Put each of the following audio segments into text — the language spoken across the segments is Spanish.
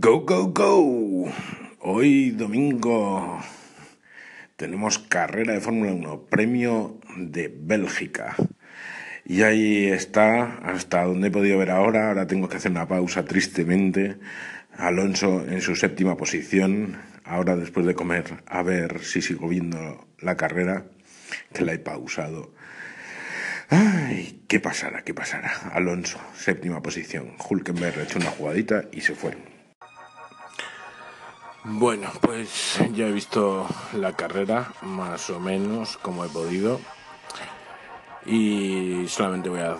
Go, go, go. Hoy domingo tenemos carrera de Fórmula 1, premio de Bélgica. Y ahí está, hasta donde he podido ver ahora. Ahora tengo que hacer una pausa tristemente. Alonso en su séptima posición. Ahora después de comer, a ver si sigo viendo la carrera, que la he pausado. Ay, ¿qué pasará? ¿Qué pasará? Alonso, séptima posición. Hulkenberg ha hecho una jugadita y se fue. Bueno, pues ya he visto la carrera, más o menos como he podido. Y solamente voy a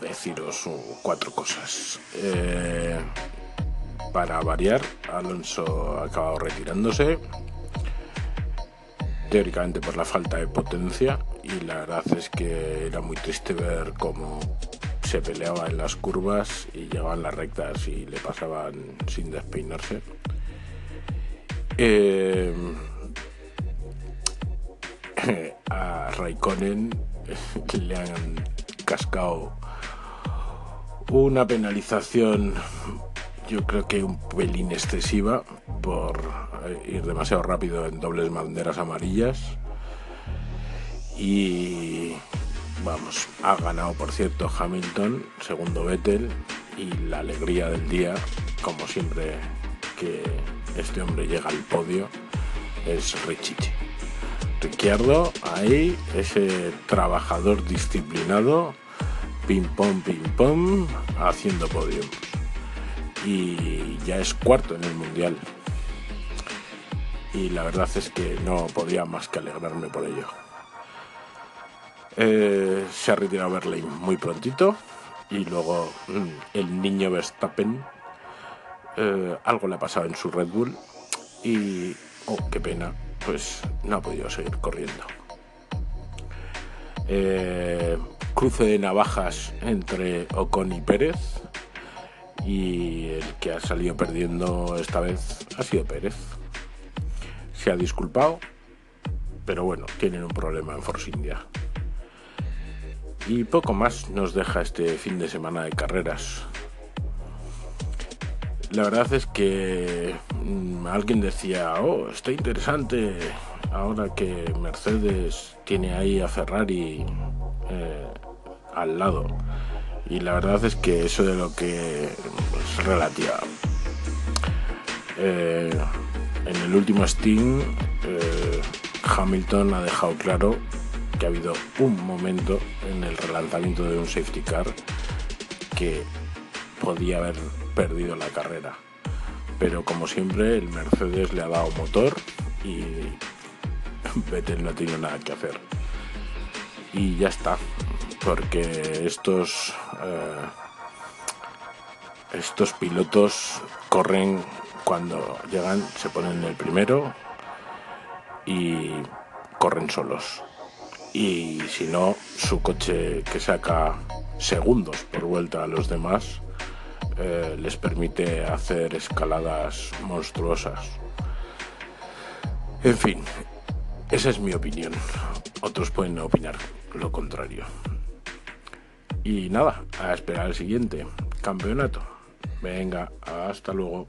deciros cuatro cosas. Eh, para variar, Alonso ha acabado retirándose, teóricamente por la falta de potencia, y la verdad es que era muy triste ver cómo se peleaba en las curvas y llegaban las rectas y le pasaban sin despeinarse. Eh, a Raikkonen le han cascado una penalización yo creo que un pelín excesiva por ir demasiado rápido en dobles banderas amarillas. Y vamos, ha ganado por cierto Hamilton, segundo Vettel y la alegría del día, como siempre que este hombre llega al podio es Richichi. Ricciardo, ahí, ese trabajador disciplinado, pim pom, haciendo podio. Y ya es cuarto en el mundial. Y la verdad es que no podía más que alegrarme por ello. Eh, se ha retirado Berlín muy prontito. Y luego mm, el niño Verstappen eh, algo le ha pasado en su Red Bull y, oh, qué pena, pues no ha podido seguir corriendo. Eh, cruce de navajas entre Ocon y Pérez y el que ha salido perdiendo esta vez ha sido Pérez. Se ha disculpado, pero bueno, tienen un problema en Force India. Y poco más nos deja este fin de semana de carreras. La verdad es que mm, alguien decía, oh, está interesante ahora que Mercedes tiene ahí a Ferrari eh, al lado. Y la verdad es que eso de lo que es relativa. Eh, en el último Steam, eh, Hamilton ha dejado claro que ha habido un momento en el relanzamiento de un safety car que podía haber perdido la carrera. Pero como siempre, el Mercedes le ha dado motor y Vettel no tiene nada que hacer. Y ya está, porque estos eh, estos pilotos corren cuando llegan, se ponen el primero y corren solos. Y si no, su coche que saca segundos por vuelta a los demás eh, les permite hacer escaladas monstruosas. En fin, esa es mi opinión. Otros pueden opinar lo contrario. Y nada, a esperar el siguiente campeonato. Venga, hasta luego.